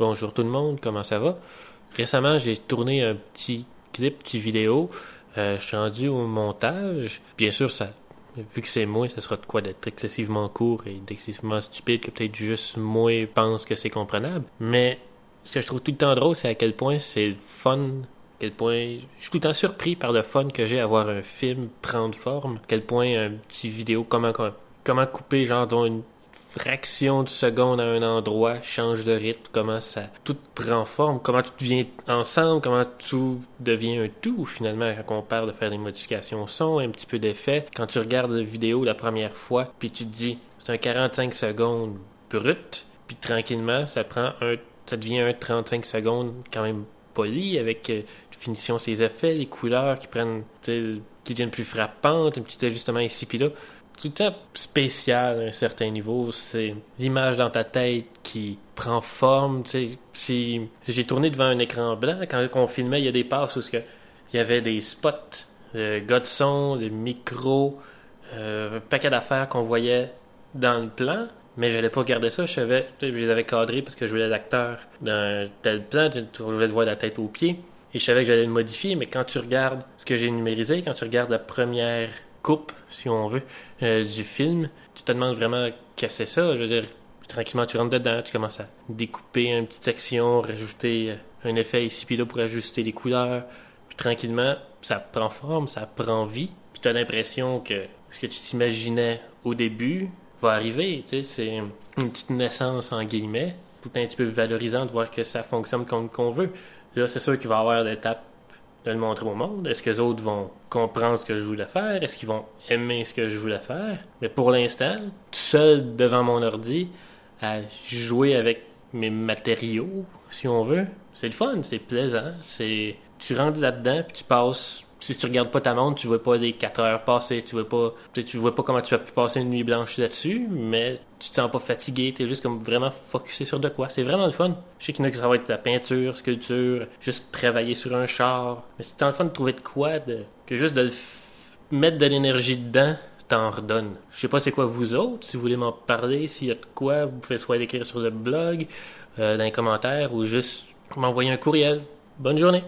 Bonjour tout le monde, comment ça va? Récemment, j'ai tourné un petit clip, petit vidéo. Euh, je suis rendu au montage. Bien sûr, ça, vu que c'est moi, ça sera de quoi d'être excessivement court et d'excessivement stupide que peut-être juste moi pense que c'est comprenable. Mais ce que je trouve tout le temps drôle, c'est à quel point c'est fun quel point je suis tout le temps surpris par le fun que j'ai à voir un film prendre forme, quel point un petit vidéo, comment, comment couper genre dans une fraction de seconde à un endroit change de rythme, comment ça tout prend forme, comment tout devient ensemble, comment tout devient un tout finalement quand on parle de faire des modifications au son, un petit peu d'effet. Quand tu regardes la vidéo la première fois, puis tu te dis c'est un 45 secondes brut, puis tranquillement ça prend un ça devient un 35 secondes quand même poli avec euh, finition ses effets, les couleurs qui prennent qui deviennent plus frappantes, un petit ajustement ici puis là tout temps spécial à un certain niveau. C'est l'image dans ta tête qui prend forme. Si, si j'ai tourné devant un écran blanc, quand on filmait, il y a des passes où il y avait des spots, le gars de micro, euh, un paquet d'affaires qu'on voyait dans le plan. Mais je n'allais pas garder ça, je savais, je les avais cadrés parce que je voulais l'acteur d'un tel plan, je voulais le voir de la tête aux pieds. Et je savais que j'allais le modifier, mais quand tu regardes ce que j'ai numérisé, quand tu regardes la première coupe, si on veut, euh, du film, tu te demandes vraiment c'est ça? Je veux dire, tranquillement, tu rentres dedans, tu commences à découper une petite section, rajouter euh, un effet ici puis là pour ajuster les couleurs. Puis tranquillement, ça prend forme, ça prend vie. Puis tu as l'impression que ce que tu t'imaginais au début va arriver. Tu sais, c'est une petite naissance en guillemets, tout un petit peu valorisant de voir que ça fonctionne comme qu'on veut. Là, c'est sûr qu'il va y avoir l'étape de le montrer au monde? Est-ce que les autres vont comprendre ce que je voulais faire? Est-ce qu'ils vont aimer ce que je voulais faire? Mais pour l'instant, seul devant mon ordi, à jouer avec mes matériaux, si on veut, c'est le fun, c'est plaisant. C'est tu rentres là-dedans puis tu passes si tu regardes pas ta montre, tu vois pas les 4 heures passer, tu vois pas, tu vois pas comment tu vas pu passer une nuit blanche là-dessus, mais tu te sens pas fatigué, tu es juste comme vraiment focusé sur de quoi. C'est vraiment le fun. Je sais qu'il y en a qui ça va être la peinture, sculpture, juste travailler sur un char, mais c'est tant le fun de trouver de quoi, que juste de mettre de l'énergie dedans, t'en redonne. Je sais pas c'est quoi vous autres, si vous voulez m'en parler, s'il y a de quoi, vous pouvez soit l'écrire sur le blog, euh, dans les commentaires, ou juste m'envoyer un courriel. Bonne journée!